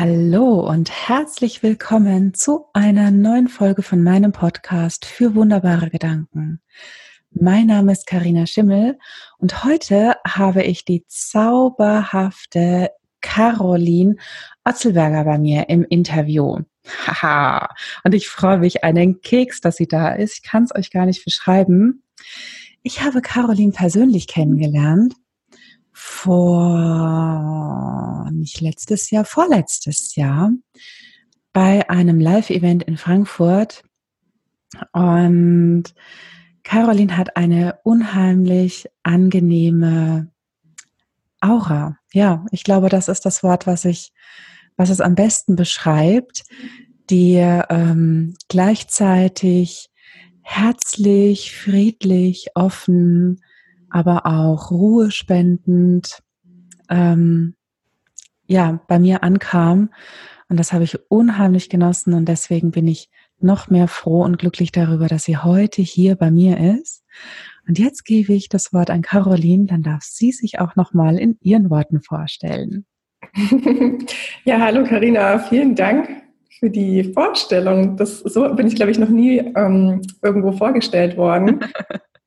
Hallo und herzlich willkommen zu einer neuen Folge von meinem Podcast für wunderbare Gedanken. Mein Name ist Karina Schimmel und heute habe ich die zauberhafte Caroline Otzelberger bei mir im Interview. Haha, und ich freue mich einen Keks, dass sie da ist. Ich kann es euch gar nicht beschreiben. Ich habe Caroline persönlich kennengelernt vor, nicht letztes Jahr, vorletztes Jahr bei einem Live-Event in Frankfurt. Und Caroline hat eine unheimlich angenehme Aura. Ja, ich glaube, das ist das Wort, was ich, was es am besten beschreibt, die ähm, gleichzeitig herzlich, friedlich, offen, aber auch ruhespendend ähm, ja bei mir ankam und das habe ich unheimlich genossen und deswegen bin ich noch mehr froh und glücklich darüber, dass sie heute hier bei mir ist. Und jetzt gebe ich das Wort an Caroline, dann darf sie sich auch noch mal in ihren Worten vorstellen. Ja, hallo Karina, vielen Dank für die Vorstellung. Das, so bin ich, glaube ich, noch nie ähm, irgendwo vorgestellt worden.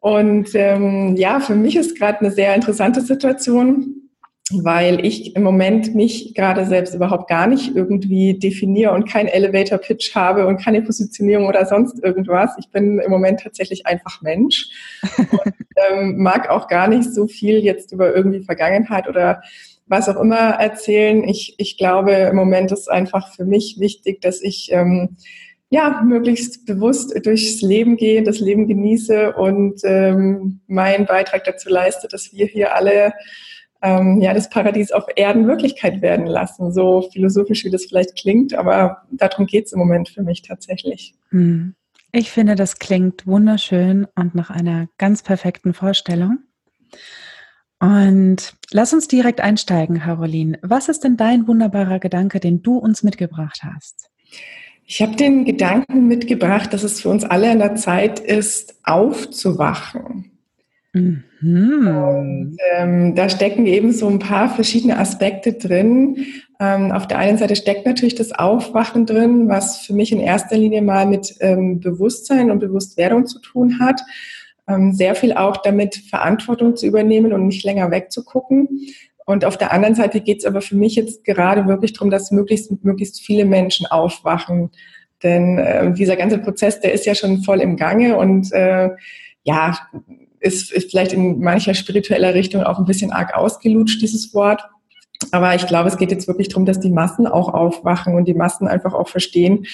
Und ähm, ja, für mich ist gerade eine sehr interessante Situation, weil ich im Moment mich gerade selbst überhaupt gar nicht irgendwie definiere und kein Elevator-Pitch habe und keine Positionierung oder sonst irgendwas. Ich bin im Moment tatsächlich einfach Mensch und ähm, mag auch gar nicht so viel jetzt über irgendwie Vergangenheit oder was auch immer erzählen. Ich, ich glaube, im Moment ist einfach für mich wichtig, dass ich ähm, ja, möglichst bewusst durchs Leben gehe, das Leben genieße und ähm, meinen Beitrag dazu leiste, dass wir hier alle ähm, ja, das Paradies auf Erden Wirklichkeit werden lassen. So philosophisch, wie das vielleicht klingt, aber darum geht es im Moment für mich tatsächlich. Hm. Ich finde, das klingt wunderschön und nach einer ganz perfekten Vorstellung. Und lass uns direkt einsteigen, Caroline. Was ist denn dein wunderbarer Gedanke, den du uns mitgebracht hast? Ich habe den Gedanken mitgebracht, dass es für uns alle an der Zeit ist, aufzuwachen. Mhm. Und ähm, da stecken eben so ein paar verschiedene Aspekte drin. Ähm, auf der einen Seite steckt natürlich das Aufwachen drin, was für mich in erster Linie mal mit ähm, Bewusstsein und Bewusstwerdung zu tun hat. Ähm, sehr viel auch damit, Verantwortung zu übernehmen und nicht länger wegzugucken. Und auf der anderen Seite geht es aber für mich jetzt gerade wirklich darum, dass möglichst, möglichst viele Menschen aufwachen. Denn äh, dieser ganze Prozess, der ist ja schon voll im Gange und äh, ja, ist, ist vielleicht in mancher spiritueller Richtung auch ein bisschen arg ausgelutscht, dieses Wort. Aber ich glaube, es geht jetzt wirklich darum, dass die Massen auch aufwachen und die Massen einfach auch verstehen,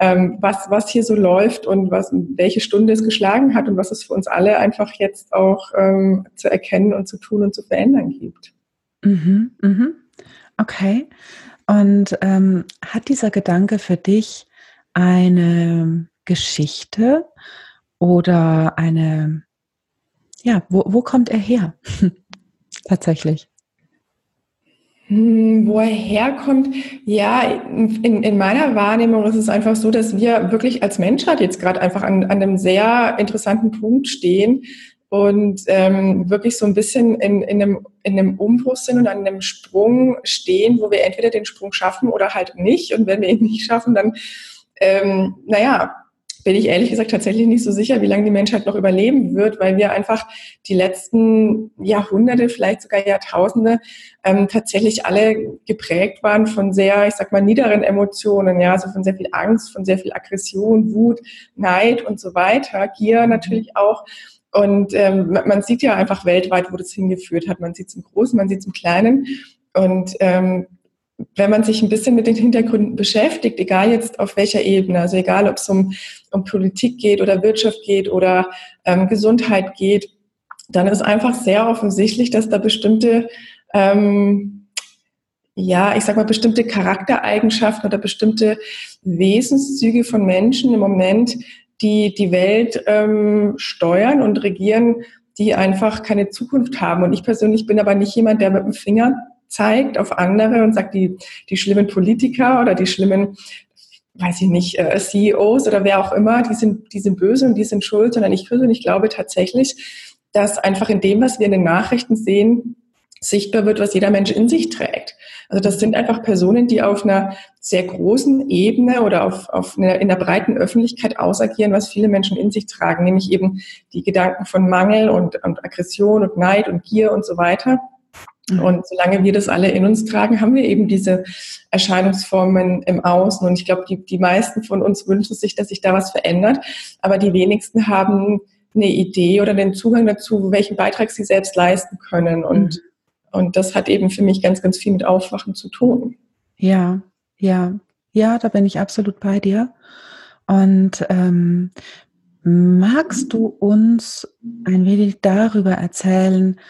ähm, was, was hier so läuft und was, welche Stunde es geschlagen hat und was es für uns alle einfach jetzt auch ähm, zu erkennen und zu tun und zu verändern gibt. Mhm, mhm. Okay. Und ähm, hat dieser Gedanke für dich eine Geschichte oder eine, ja, wo, wo kommt er her? Tatsächlich. Hm, wo er herkommt, ja, in, in meiner Wahrnehmung ist es einfach so, dass wir wirklich als Menschheit jetzt gerade einfach an, an einem sehr interessanten Punkt stehen, und ähm, wirklich so ein bisschen in, in, einem, in einem Umbruch sind und an einem Sprung stehen, wo wir entweder den Sprung schaffen oder halt nicht. Und wenn wir ihn nicht schaffen, dann, ähm, naja, bin ich ehrlich gesagt tatsächlich nicht so sicher, wie lange die Menschheit noch überleben wird, weil wir einfach die letzten Jahrhunderte, vielleicht sogar Jahrtausende ähm, tatsächlich alle geprägt waren von sehr, ich sag mal, niederen Emotionen, ja, also von sehr viel Angst, von sehr viel Aggression, Wut, Neid und so weiter, Gier natürlich auch. Und ähm, man sieht ja einfach weltweit, wo das hingeführt hat. Man sieht es im Großen, man sieht es im Kleinen. Und ähm, wenn man sich ein bisschen mit den Hintergründen beschäftigt, egal jetzt auf welcher Ebene, also egal ob es um, um Politik geht oder Wirtschaft geht oder ähm, Gesundheit geht, dann ist einfach sehr offensichtlich, dass da bestimmte, ähm, ja, ich sag mal, bestimmte Charaktereigenschaften oder bestimmte Wesenszüge von Menschen im Moment die die Welt ähm, steuern und regieren, die einfach keine Zukunft haben. Und ich persönlich bin aber nicht jemand, der mit dem Finger zeigt auf andere und sagt, die, die schlimmen Politiker oder die schlimmen, weiß ich nicht, äh, CEOs oder wer auch immer, die sind, die sind böse und die sind schuld, sondern ich persönlich glaube tatsächlich, dass einfach in dem, was wir in den Nachrichten sehen, sichtbar wird, was jeder Mensch in sich trägt. Also das sind einfach Personen, die auf einer sehr großen Ebene oder auf, auf einer, in der breiten Öffentlichkeit ausagieren, was viele Menschen in sich tragen, nämlich eben die Gedanken von Mangel und, und Aggression und Neid und Gier und so weiter. Mhm. Und solange wir das alle in uns tragen, haben wir eben diese Erscheinungsformen im Außen. Und ich glaube, die, die meisten von uns wünschen sich, dass sich da was verändert. Aber die wenigsten haben eine Idee oder den Zugang dazu, welchen Beitrag sie selbst leisten können. Und, mhm. Und das hat eben für mich ganz, ganz viel mit Aufwachen zu tun. Ja, ja, ja, da bin ich absolut bei dir. Und ähm, magst du uns ein wenig darüber erzählen,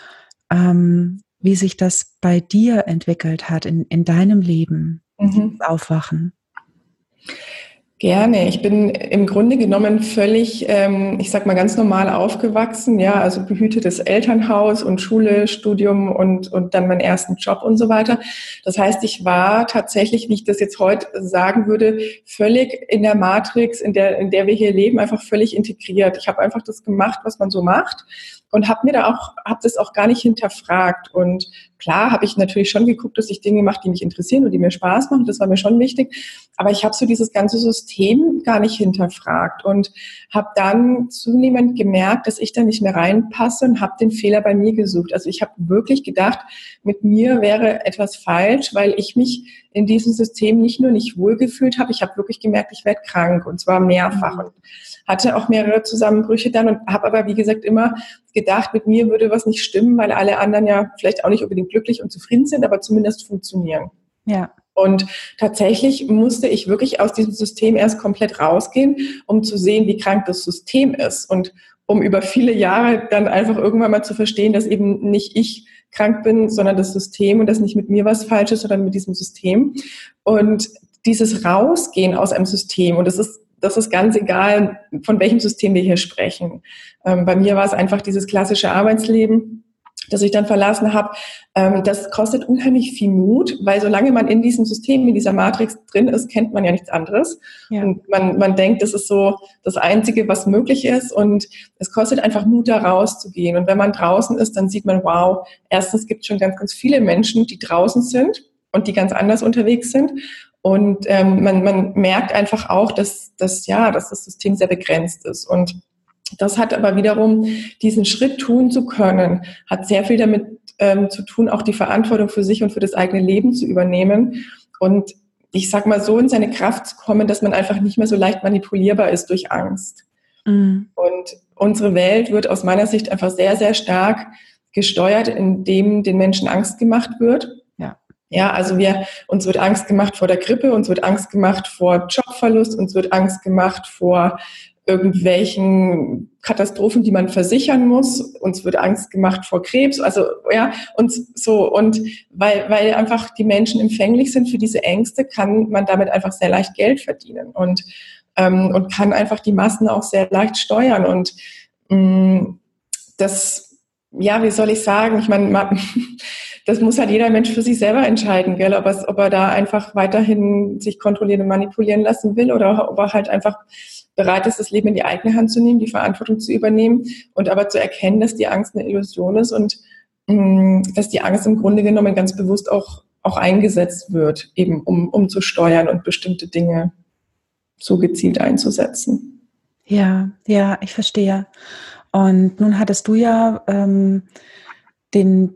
ähm, wie sich das bei dir entwickelt hat in, in deinem Leben, mhm. Aufwachen? Gerne. Ich bin im Grunde genommen völlig, ähm, ich sag mal ganz normal aufgewachsen, ja, also behütetes Elternhaus und Schule, Studium und, und dann meinen ersten Job und so weiter. Das heißt, ich war tatsächlich, wie ich das jetzt heute sagen würde, völlig in der Matrix, in der, in der wir hier leben, einfach völlig integriert. Ich habe einfach das gemacht, was man so macht und habe mir da auch, habe das auch gar nicht hinterfragt. Und klar habe ich natürlich schon geguckt, dass ich Dinge mache, die mich interessieren und die mir Spaß machen. Das war mir schon wichtig. Aber ich habe so dieses ganze System gar nicht hinterfragt und habe dann zunehmend gemerkt, dass ich da nicht mehr reinpasse und habe den Fehler bei mir gesucht. Also ich habe wirklich gedacht, mit mir wäre etwas falsch, weil ich mich in diesem System nicht nur nicht wohlgefühlt habe, ich habe wirklich gemerkt, ich werde krank und zwar mehrfach. Mhm. Und hatte auch mehrere Zusammenbrüche dann und habe aber, wie gesagt, immer gedacht, mit mir würde was nicht stimmen, weil alle anderen ja vielleicht auch nicht unbedingt glücklich und zufrieden sind, aber zumindest funktionieren. Ja. Und tatsächlich musste ich wirklich aus diesem System erst komplett rausgehen, um zu sehen, wie krank das System ist und um über viele Jahre dann einfach irgendwann mal zu verstehen, dass eben nicht ich krank bin, sondern das System und dass nicht mit mir was falsch ist, sondern mit diesem System. Und dieses Rausgehen aus einem System, und das ist das ist ganz egal, von welchem System wir hier sprechen. Ähm, bei mir war es einfach dieses klassische Arbeitsleben, das ich dann verlassen habe. Ähm, das kostet unheimlich viel Mut, weil solange man in diesem System, in dieser Matrix drin ist, kennt man ja nichts anderes. Ja. Und man, man denkt, das ist so das Einzige, was möglich ist. Und es kostet einfach Mut, da rauszugehen. Und wenn man draußen ist, dann sieht man, wow, erstens gibt es schon ganz, ganz viele Menschen, die draußen sind und die ganz anders unterwegs sind. Und ähm, man, man merkt einfach auch, dass, dass, ja, dass das System sehr begrenzt ist. Und das hat aber wiederum, diesen Schritt tun zu können, hat sehr viel damit ähm, zu tun, auch die Verantwortung für sich und für das eigene Leben zu übernehmen. Und ich sag mal so in seine Kraft zu kommen, dass man einfach nicht mehr so leicht manipulierbar ist durch Angst. Mhm. Und unsere Welt wird aus meiner Sicht einfach sehr, sehr stark gesteuert, indem den Menschen Angst gemacht wird. Ja, also wir, uns wird Angst gemacht vor der Grippe, uns wird Angst gemacht vor Jobverlust, uns wird Angst gemacht vor irgendwelchen Katastrophen, die man versichern muss. Uns wird Angst gemacht vor Krebs. Also ja, und so und weil weil einfach die Menschen empfänglich sind für diese Ängste, kann man damit einfach sehr leicht Geld verdienen und ähm, und kann einfach die Massen auch sehr leicht steuern und mh, mm, das ja, wie soll ich sagen? Ich meine, das muss halt jeder Mensch für sich selber entscheiden, gell? Ob, ob er da einfach weiterhin sich kontrollieren und manipulieren lassen will oder ob er halt einfach bereit ist, das Leben in die eigene Hand zu nehmen, die Verantwortung zu übernehmen und aber zu erkennen, dass die Angst eine Illusion ist und mh, mm, dass die Angst im Grunde genommen ganz bewusst auch, auch eingesetzt wird, eben um, um zu steuern und bestimmte Dinge so gezielt einzusetzen. Ja, ja, ich verstehe. Und nun hattest du ja ähm, den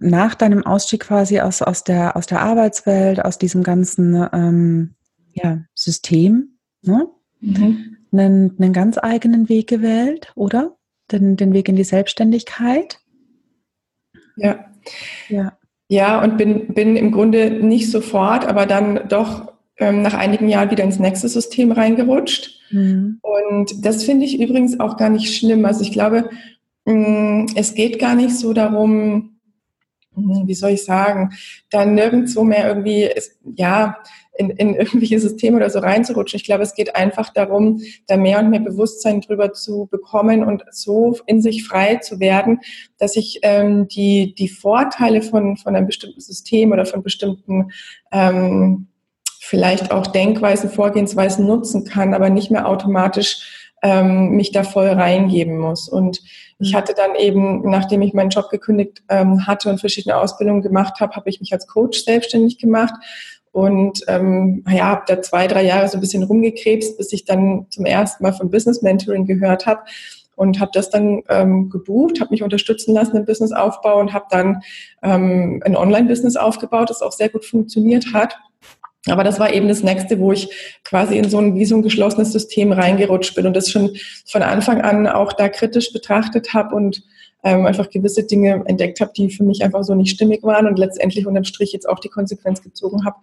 nach deinem Ausstieg quasi aus, aus, der, aus der Arbeitswelt, aus diesem ganzen ähm, ja, System, ne? Mhm. Einen, einen ganz eigenen Weg gewählt, oder? Den, den Weg in die Selbstständigkeit. Ja. Ja. Ja, und bin, bin im Grunde nicht sofort, aber dann doch ähm, nach einigen Jahren wieder ins nächste System reingerutscht. Mhm. Und das finde ich übrigens auch gar nicht schlimm. Also ich glaube, es geht gar nicht so darum, mm, wie soll ich sagen, da nirgendwo mehr irgendwie, ja, in, in irgendwelche Systeme oder so reinzurutschen. Ich glaube, es geht einfach darum, da mehr und mehr Bewusstsein drüber zu bekommen und so in sich frei zu werden, dass ich ähm, die, die Vorteile von, von einem bestimmten System oder von bestimmten ähm, vielleicht auch Denkweisen, Vorgehensweisen nutzen kann, aber nicht mehr automatisch ähm, mich da voll reingeben muss. Und ich mhm. hatte dann eben, nachdem ich meinen Job gekündigt ähm, hatte und verschiedene Ausbildungen gemacht habe, habe ich mich als Coach selbstständig gemacht und ähm, ja, habe da zwei, drei Jahre so ein bisschen rumgekrebst, bis ich dann zum ersten Mal von Business Mentoring gehört habe und habe das dann ähm, gebucht, habe mich unterstützen lassen im Businessaufbau und habe dann ähm, ein Online-Business aufgebaut, das auch sehr gut funktioniert hat. Aber das war eben das nächste, wo ich quasi in so ein, wie so ein geschlossenes System reingerutscht bin und das schon von Anfang an auch da kritisch betrachtet habe und ähm, einfach gewisse Dinge entdeckt habe, die für mich einfach so nicht stimmig waren und letztendlich unterm Strich jetzt auch die Konsequenz gezogen habe,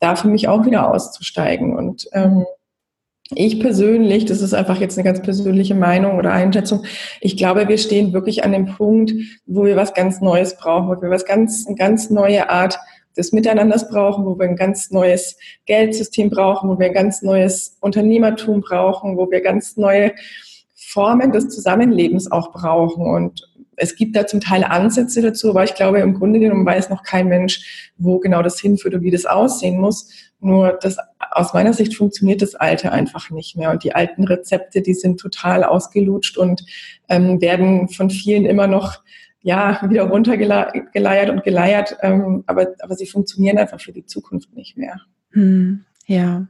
da für mich auch wieder auszusteigen. Und ähm, ich persönlich, das ist einfach jetzt eine ganz persönliche Meinung oder Einschätzung, ich glaube, wir stehen wirklich an dem Punkt, wo wir was ganz Neues brauchen, wo wir was ganz, eine ganz neue Art des Miteinanders brauchen, wo wir ein ganz neues Geldsystem brauchen, wo wir ein ganz neues Unternehmertum brauchen, wo wir ganz neue Formen des Zusammenlebens auch brauchen. Und es gibt da zum Teil Ansätze dazu, aber ich glaube, im Grunde genommen weiß noch kein Mensch, wo genau das hinführt und wie das aussehen muss. Nur das, aus meiner Sicht funktioniert das Alte einfach nicht mehr. Und die alten Rezepte, die sind total ausgelutscht und ähm, werden von vielen immer noch ja, wieder runtergeleiert und geleiert, ähm, aber, aber sie funktionieren einfach für die Zukunft nicht mehr. Hm, ja,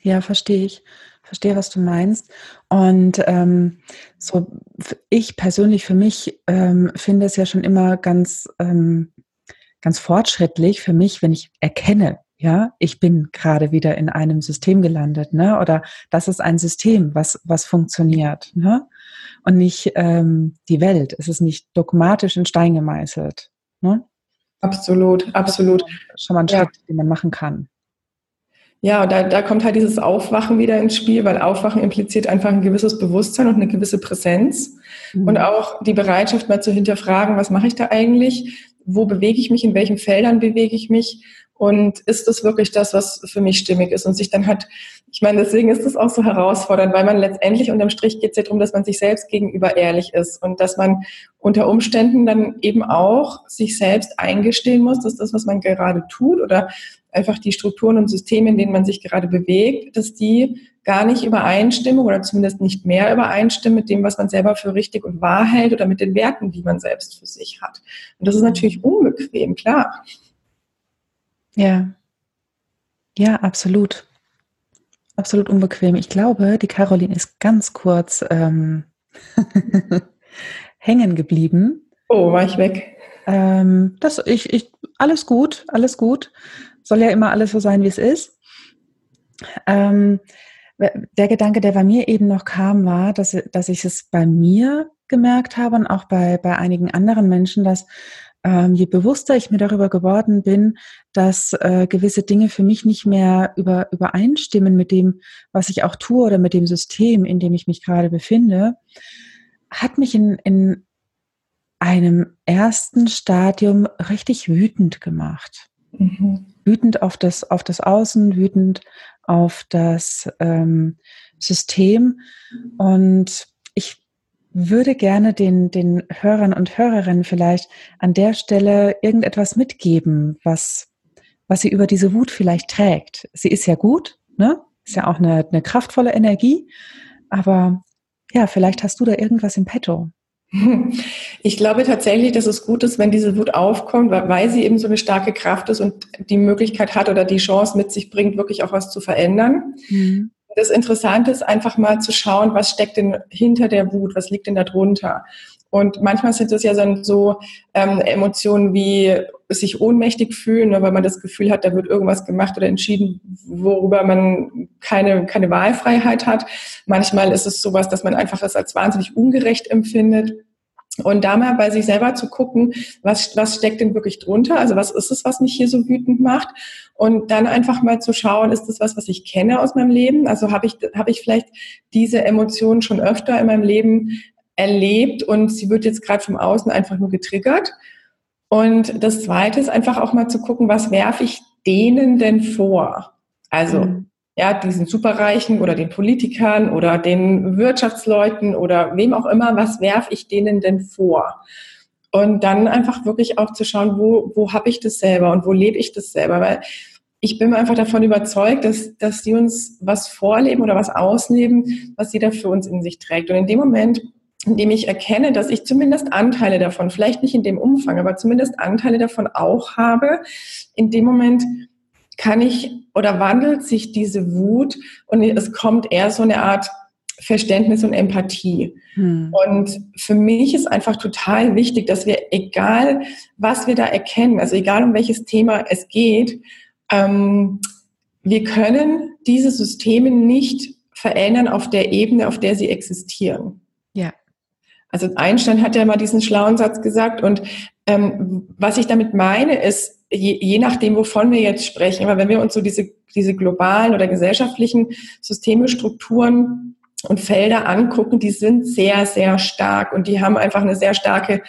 ja, verstehe ich. Verstehe, was du meinst. Und ähm, so, ich persönlich für mich ähm, finde es ja schon immer ganz, ähm, ganz fortschrittlich für mich, wenn ich erkenne, ja, ich bin gerade wieder in einem System gelandet, ne? Oder das ist ein System, was, was funktioniert, ne? Und nicht ähm, die Welt. Es ist nicht dogmatisch in Stein gemeißelt. Ne? Absolut, absolut. Schon mal ein Schritt, ja. den man machen kann. Ja, da, da kommt halt dieses Aufwachen wieder ins Spiel, weil Aufwachen impliziert einfach ein gewisses Bewusstsein und eine gewisse Präsenz mhm. und auch die Bereitschaft mal zu hinterfragen, was mache ich da eigentlich, wo bewege ich mich, in welchen Feldern bewege ich mich und ist das wirklich das, was für mich stimmig ist und sich dann halt, ich meine, deswegen ist es auch so herausfordernd, weil man letztendlich unterm Strich geht es ja darum, dass man sich selbst gegenüber ehrlich ist und dass man unter Umständen dann eben auch sich selbst eingestehen muss, dass das, was man gerade tut oder einfach die Strukturen und Systeme, in denen man sich gerade bewegt, dass die gar nicht übereinstimmen oder zumindest nicht mehr übereinstimmen mit dem, was man selber für richtig und wahr hält oder mit den Werten, die man selbst für sich hat. Und das ist natürlich unbequem, klar. Ja. Ja, absolut. Absolut unbequem. Ich glaube, die Caroline ist ganz kurz ähm, hängen geblieben. Oh, war ich weg? Ähm, das, ich, ich, alles gut, alles gut. Soll ja immer alles so sein, wie es ist. Ähm, der Gedanke, der bei mir eben noch kam, war, dass, dass ich es bei mir gemerkt habe und auch bei, bei einigen anderen Menschen, dass ähm, je bewusster ich mir darüber geworden bin, dass äh, gewisse Dinge für mich nicht mehr über, übereinstimmen mit dem, was ich auch tue oder mit dem System, in dem ich mich gerade befinde, hat mich in, in einem ersten Stadium richtig wütend gemacht. Mhm. Wütend auf das, auf das Außen, wütend auf das ähm, System. Und würde gerne den, den Hörern und Hörerinnen vielleicht an der Stelle irgendetwas mitgeben, was, was sie über diese Wut vielleicht trägt. Sie ist ja gut, ne? Ist ja auch eine, eine kraftvolle Energie, aber ja, vielleicht hast du da irgendwas im Petto. Ich glaube tatsächlich, dass es gut ist, wenn diese Wut aufkommt, weil sie eben so eine starke Kraft ist und die Möglichkeit hat oder die Chance mit sich bringt, wirklich auch was zu verändern. Mhm das Interessante ist einfach mal zu schauen, was steckt denn hinter der Wut, was liegt denn da drunter. Und manchmal sind es ja dann so ähm, Emotionen wie sich ohnmächtig fühlen, weil man das Gefühl hat, da wird irgendwas gemacht oder entschieden, worüber man keine, keine Wahlfreiheit hat. Manchmal ist es sowas, dass man einfach das als wahnsinnig ungerecht empfindet. Und da mal bei sich selber zu gucken, was, was steckt denn wirklich drunter? Also was ist es, was mich hier so wütend macht? Und dann einfach mal zu schauen, ist das was, was ich kenne aus meinem Leben? Also habe ich, habe ich vielleicht diese Emotionen schon öfter in meinem Leben erlebt und sie wird jetzt gerade vom Außen einfach nur getriggert? Und das Zweite ist einfach auch mal zu gucken, was werfe ich denen denn vor? Also mhm ja, diesen Superreichen oder den Politikern oder den Wirtschaftsleuten oder wem auch immer, was werfe ich denen denn vor? Und dann einfach wirklich auch zu schauen, wo, wo habe ich das selber und wo lebe ich das selber? Weil ich bin einfach davon überzeugt, dass, dass die uns was vorleben oder was ausleben, was jeder für uns in sich trägt. Und in dem Moment, in dem ich erkenne, dass ich zumindest Anteile davon, vielleicht nicht in dem Umfang, aber zumindest Anteile davon auch habe, in dem Moment kann ich oder wandelt sich diese Wut und es kommt eher so eine Art Verständnis und Empathie. Hm. Und für mich ist einfach total wichtig, dass wir, egal was wir da erkennen, also egal um welches Thema es geht, ähm, wir können diese Systeme nicht verändern auf der Ebene, auf der sie existieren. Also Einstein hat ja mal diesen schlauen Satz gesagt und ähm, was ich damit meine ist, je, je nachdem, wovon wir jetzt sprechen, aber wenn wir uns so diese, diese globalen oder gesellschaftlichen Systeme, Strukturen und Felder angucken, die sind sehr, sehr stark und die haben einfach eine sehr starke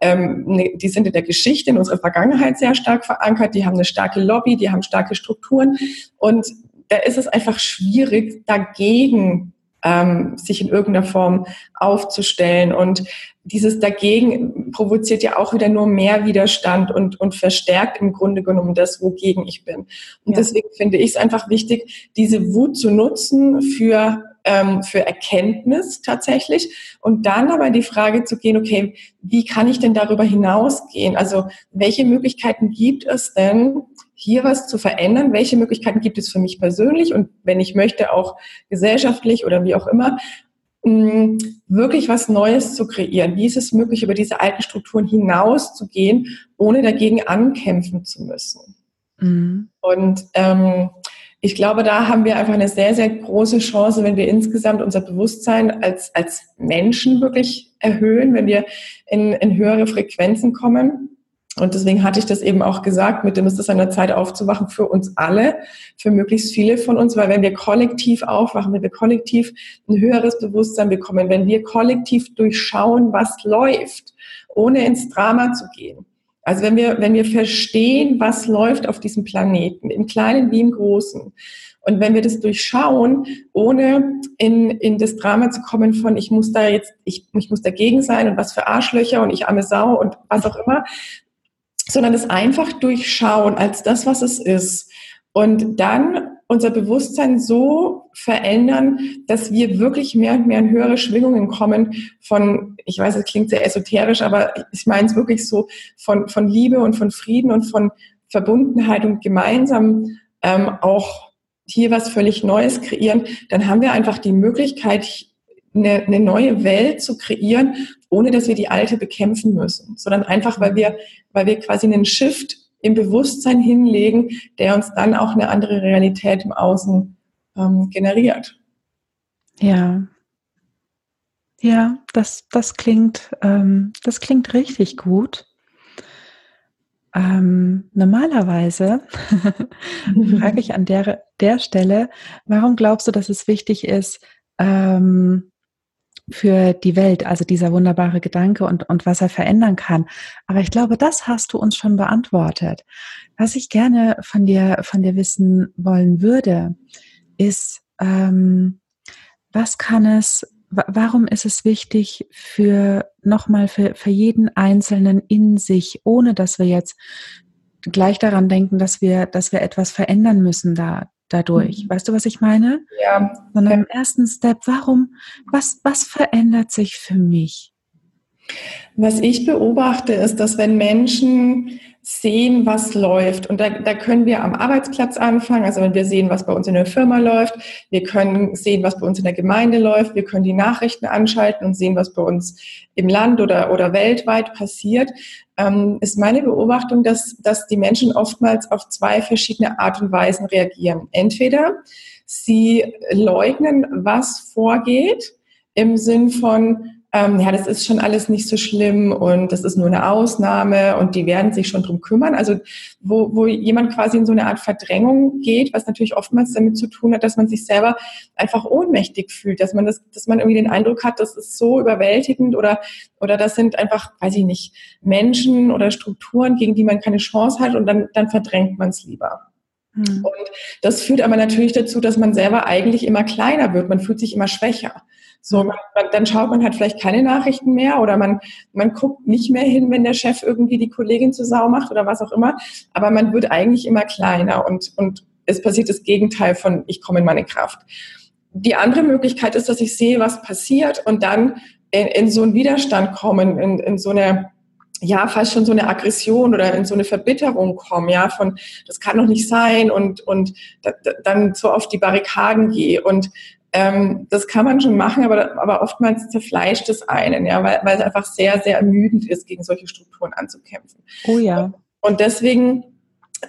ähm, ne, die sind in der Geschichte, in unserer Vergangenheit sehr stark verankert, die haben eine starke Lobby, die haben starke Strukturen und da ist es einfach schwierig, dagegen ähm, sich in irgendeiner Form aufzustellen. Und dieses dagegen provoziert ja auch wieder nur mehr Widerstand und, und verstärkt im Grunde genommen das, wogegen ich bin. Und ja. deswegen finde ich es einfach wichtig, diese Wut zu nutzen für ähm, für Erkenntnis tatsächlich und dann aber die Frage zu gehen, okay, wie kann ich denn darüber hinausgehen? Also welche Möglichkeiten gibt es denn, hier was zu verändern? Welche Möglichkeiten gibt es für mich persönlich und wenn ich möchte auch gesellschaftlich oder wie auch immer? Mm, wirklich was Neues zu kreieren. Wie ist es möglich, über diese alten Strukturen hinauszugehen, ohne dagegen ankämpfen zu müssen? Mhm. Und ähm, ich glaube, da haben wir einfach eine sehr, sehr große Chance, wenn wir insgesamt unser Bewusstsein als, als Menschen wirklich erhöhen, wenn wir in, in höhere Frequenzen kommen. Und deswegen hatte ich das eben auch gesagt, mit dem ist es an der Zeit aufzuwachen für uns alle, für möglichst viele von uns, weil wenn wir kollektiv aufwachen, wenn wir kollektiv ein höheres Bewusstsein bekommen, wenn wir kollektiv durchschauen, was läuft, ohne ins Drama zu gehen, also wenn wir, wenn wir verstehen, was läuft auf diesem Planeten, im Kleinen wie im Großen, und wenn wir das durchschauen, ohne in, in das Drama zu kommen von, ich muss da jetzt, ich, ich muss dagegen sein und was für Arschlöcher und ich arme Sau und was auch immer, sondern es einfach durchschauen als das, was es ist. Und dann unser Bewusstsein so verändern, dass wir wirklich mehr und mehr in höhere Schwingungen kommen von, ich weiß, es klingt sehr esoterisch, aber ich meine es wirklich so, von, von Liebe und von Frieden und von Verbundenheit und gemeinsam ähm, auch hier was völlig Neues kreieren, dann haben wir einfach die Möglichkeit, eine, eine neue Welt zu kreieren, ohne dass wir die alte bekämpfen müssen, sondern einfach, weil wir, weil wir quasi einen Shift im Bewusstsein hinlegen, der uns dann auch eine andere Realität im Außen ähm, generiert. Ja. Ja, das, das klingt, ähm, das klingt richtig gut. Ähm, normalerweise frage ich an der, der Stelle, warum glaubst du, dass es wichtig ist, ähm, für die Welt, also dieser wunderbare Gedanke und, und was er verändern kann. Aber ich glaube, das hast du uns schon beantwortet. Was ich gerne von dir, von dir wissen wollen würde, ist, ähm, was kann es, warum ist es wichtig für nochmal für, für jeden Einzelnen in sich, ohne dass wir jetzt gleich daran denken, dass wir, dass wir etwas verändern müssen da, dadurch. Mhm. Weißt du, was ich meine? Ja. Sondern im ersten Step, warum, was, was verändert sich für mich? Was ich beobachte, ist, dass wenn Menschen sehen, was läuft, und da, da können wir am Arbeitsplatz anfangen, also wenn wir sehen, was bei uns in der Firma läuft, wir können sehen, was bei uns in der Gemeinde läuft, wir können die Nachrichten anschalten und sehen, was bei uns im Land oder, oder weltweit passiert, ähm, ist meine Beobachtung, dass, dass die Menschen oftmals auf zwei verschiedene Art und Weisen reagieren. Entweder sie leugnen, was vorgeht, im Sinn von, ähm, ja, das ist schon alles nicht so schlimm und das ist nur eine Ausnahme und die werden sich schon drum kümmern. Also wo, wo jemand quasi in so eine Art Verdrängung geht, was natürlich oftmals damit zu tun hat, dass man sich selber einfach ohnmächtig fühlt, dass man das, dass man irgendwie den Eindruck hat, das ist so überwältigend oder oder das sind einfach, weiß ich nicht, Menschen oder Strukturen, gegen die man keine Chance hat und dann dann verdrängt man es lieber. Mhm. Und das führt aber natürlich dazu, dass man selber eigentlich immer kleiner wird. Man fühlt sich immer schwächer. So, man, dann schaut man halt vielleicht keine Nachrichten mehr oder man, man guckt nicht mehr hin, wenn der Chef irgendwie die Kollegin zur Sau macht oder was auch immer. Aber man wird eigentlich immer kleiner und, und es passiert das Gegenteil von ich komme in meine Kraft. Die andere Möglichkeit ist, dass ich sehe, was passiert und dann in, in so einen Widerstand kommen, in, in so eine ja, fast schon so eine Aggression oder in so eine Verbitterung kommen, ja, von, das kann doch nicht sein und, und da, da, dann so auf die Barrikaden gehe. Und ähm, das kann man schon machen, aber, aber oftmals zerfleischt es einen, ja, weil, weil es einfach sehr, sehr ermüdend ist, gegen solche Strukturen anzukämpfen. Oh ja. Und deswegen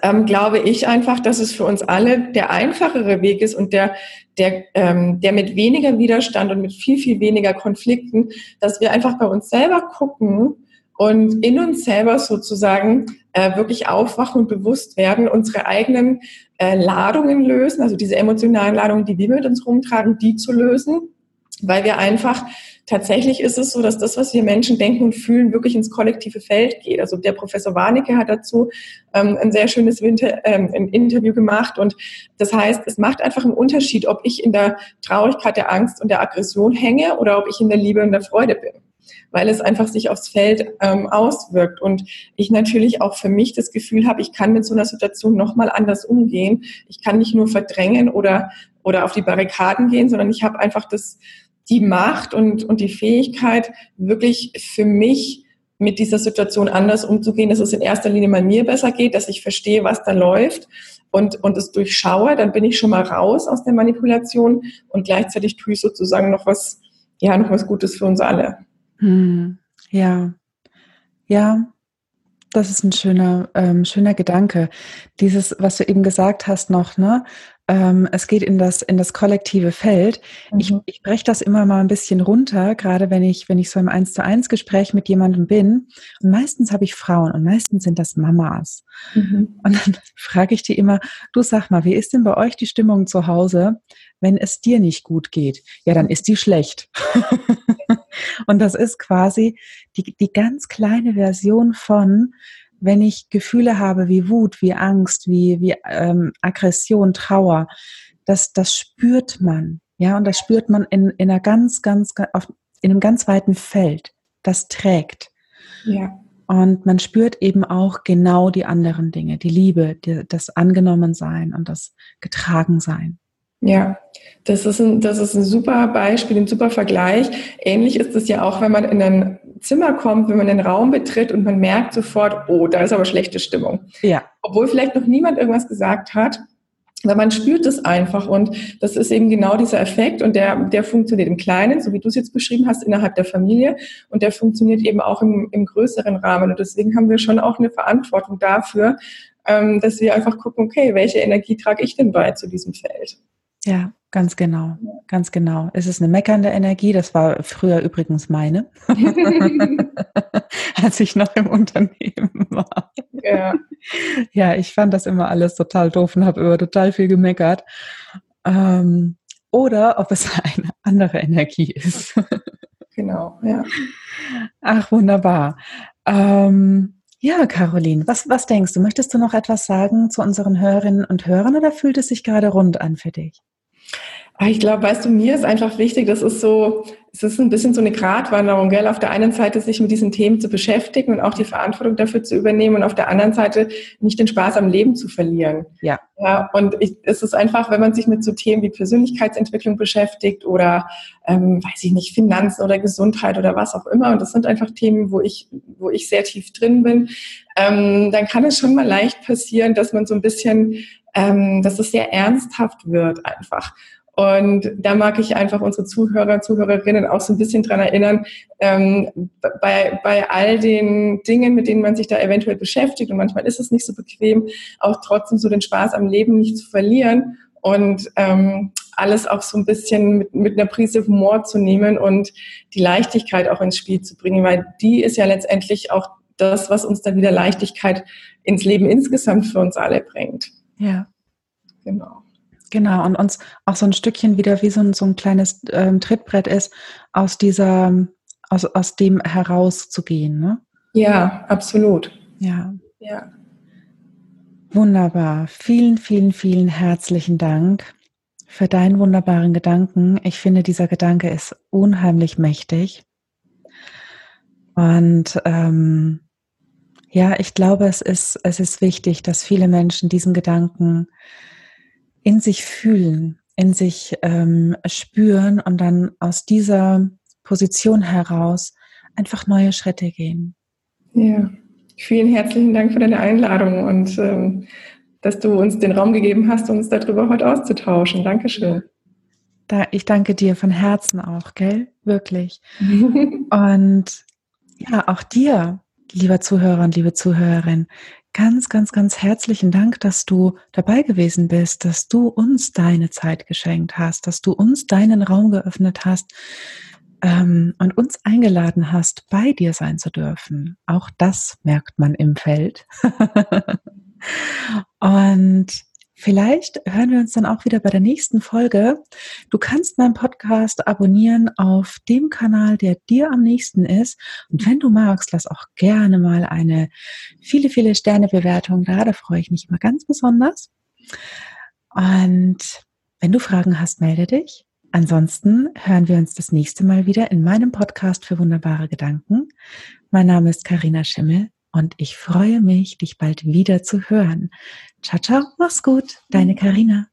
ähm, glaube ich einfach, dass es für uns alle der einfachere Weg ist und der, der, ähm, der mit weniger Widerstand und mit viel, viel weniger Konflikten, dass wir einfach bei uns selber gucken, und in uns selber sozusagen äh, wirklich aufwachen und bewusst werden, unsere eigenen äh, Ladungen lösen, also diese emotionalen Ladungen, die wir mit uns rumtragen, die zu lösen, weil wir einfach tatsächlich ist es so, dass das, was wir Menschen denken und fühlen, wirklich ins kollektive Feld geht. Also der Professor Warnecke hat dazu ähm, ein sehr schönes Winter, ähm, ein Interview gemacht. Und das heißt, es macht einfach einen Unterschied, ob ich in der Traurigkeit, der Angst und der Aggression hänge oder ob ich in der Liebe und der Freude bin weil es einfach sich aufs Feld ähm, auswirkt. Und ich natürlich auch für mich das Gefühl habe, ich kann mit so einer Situation nochmal anders umgehen. Ich kann nicht nur verdrängen oder, oder auf die Barrikaden gehen, sondern ich habe einfach das, die Macht und, und die Fähigkeit, wirklich für mich mit dieser Situation anders umzugehen, dass es in erster Linie mal mir besser geht, dass ich verstehe, was da läuft und, und es durchschaue, dann bin ich schon mal raus aus der Manipulation und gleichzeitig tue ich sozusagen noch was, ja, noch was Gutes für uns alle. Hm, ja, ja, das ist ein schöner, ähm, schöner Gedanke. Dieses, was du eben gesagt hast noch, ne? Ähm, es geht in das, in das kollektive Feld. Mhm. Ich, ich breche das immer mal ein bisschen runter, gerade wenn ich, wenn ich so im Eins zu eins Gespräch mit jemandem bin. Und meistens habe ich Frauen und meistens sind das Mamas. Mhm. Und dann frage ich die immer, du sag mal, wie ist denn bei euch die Stimmung zu Hause, wenn es dir nicht gut geht? Ja, dann ist die schlecht. Und das ist quasi die, die ganz kleine Version von, wenn ich Gefühle habe wie Wut, wie Angst, wie, wie ähm, Aggression, Trauer, das, das spürt man. Ja, und das spürt man in, in einer ganz, ganz, auf, in einem ganz weiten Feld. Das trägt. Ja. Und man spürt eben auch genau die anderen Dinge, die Liebe, die, das Angenommensein und das Getragensein. Ja, das ist, ein, das ist ein super Beispiel, ein super Vergleich. Ähnlich ist es ja auch, wenn man in ein Zimmer kommt, wenn man den Raum betritt und man merkt sofort, oh, da ist aber schlechte Stimmung. Ja. Obwohl vielleicht noch niemand irgendwas gesagt hat. Aber man spürt es einfach und das ist eben genau dieser Effekt und der, der funktioniert im Kleinen, so wie du es jetzt beschrieben hast, innerhalb der Familie und der funktioniert eben auch im, im größeren Rahmen und deswegen haben wir schon auch eine Verantwortung dafür, ähm, dass wir einfach gucken, okay, welche Energie trage ich denn bei zu diesem Feld? Ja, ganz genau, ganz genau. Es ist eine meckernde Energie, das war früher übrigens meine, als ich noch im Unternehmen war. Ja. ja, ich fand das immer alles total doof und habe über total viel gemeckert. Ähm, oder ob es eine andere Energie ist. genau, ja. Ach, wunderbar. Ähm, ja, Caroline, was, was denkst du? Möchtest du noch etwas sagen zu unseren Hörerinnen und Hörern oder fühlt es sich gerade rund an für dich? Ah, ich glaube, weißt du, mir ist einfach wichtig, das ist so, es ist ein bisschen so eine Gratwanderung, gell? Auf der einen Seite sich mit diesen Themen zu beschäftigen und auch die Verantwortung dafür zu übernehmen und auf der anderen Seite nicht den Spaß am Leben zu verlieren. Ja. Ja, und ich, es ist einfach, wenn man sich mit so Themen wie Persönlichkeitsentwicklung beschäftigt oder, ähm, weiß ich nicht, Finanzen oder Gesundheit oder was auch immer, und das sind einfach Themen, wo ich, wo ich sehr tief drin bin, ähm, dann kann es schon mal leicht passieren, dass man so ein bisschen, ähm, dass es sehr ernsthaft wird einfach. Und da mag ich einfach unsere Zuhörer, Zuhörerinnen auch so ein bisschen dran erinnern, ähm, bei, bei all den Dingen, mit denen man sich da eventuell beschäftigt, und manchmal ist es nicht so bequem, auch trotzdem so den Spaß am Leben nicht zu verlieren und ähm, alles auch so ein bisschen mit, mit einer Prise Humor zu nehmen und die Leichtigkeit auch ins Spiel zu bringen, weil die ist ja letztendlich auch das, was uns dann wieder Leichtigkeit ins Leben insgesamt für uns alle bringt. Ja. Genau. Genau, und uns auch so ein Stückchen wieder wie so ein, so ein kleines ähm, Trittbrett ist, aus dieser, aus, aus dem herauszugehen, ne? Ja, absolut. Ja. Ja. Wunderbar. Vielen, vielen, vielen herzlichen Dank für deinen wunderbaren Gedanken. Ich finde, dieser Gedanke ist unheimlich mächtig. Und ähm, ja, ich glaube, es ist, es ist wichtig, dass viele Menschen diesen Gedanken in sich fühlen, in sich ähm, spüren und dann aus dieser Position heraus einfach neue Schritte gehen. Ja, vielen herzlichen Dank für deine Einladung und ähm, dass du uns den Raum gegeben hast, uns darüber heute auszutauschen. Dankeschön. Da, ich danke dir von Herzen auch, gell? Wirklich. und ja, auch dir, lieber Zuhörer und liebe Zuhörerin, ganz, ganz, ganz herzlichen Dank, dass du dabei gewesen bist, dass du uns deine Zeit geschenkt hast, dass du uns deinen Raum geöffnet hast ähm, und uns eingeladen hast, bei dir sein zu dürfen. Auch das merkt man im Feld. und Vielleicht hören wir uns dann auch wieder bei der nächsten Folge. Du kannst meinen Podcast abonnieren auf dem Kanal, der dir am nächsten ist. Und wenn du magst, lass auch gerne mal eine viele, viele Sternebewertung da. Da freue ich mich immer ganz besonders. Und wenn du Fragen hast, melde dich. Ansonsten hören wir uns das nächste Mal wieder in meinem Podcast für wunderbare Gedanken. Mein Name ist Karina Schimmel und ich freue mich, dich bald wieder zu hören. Ciao, ciao, mach's gut, deine Karina.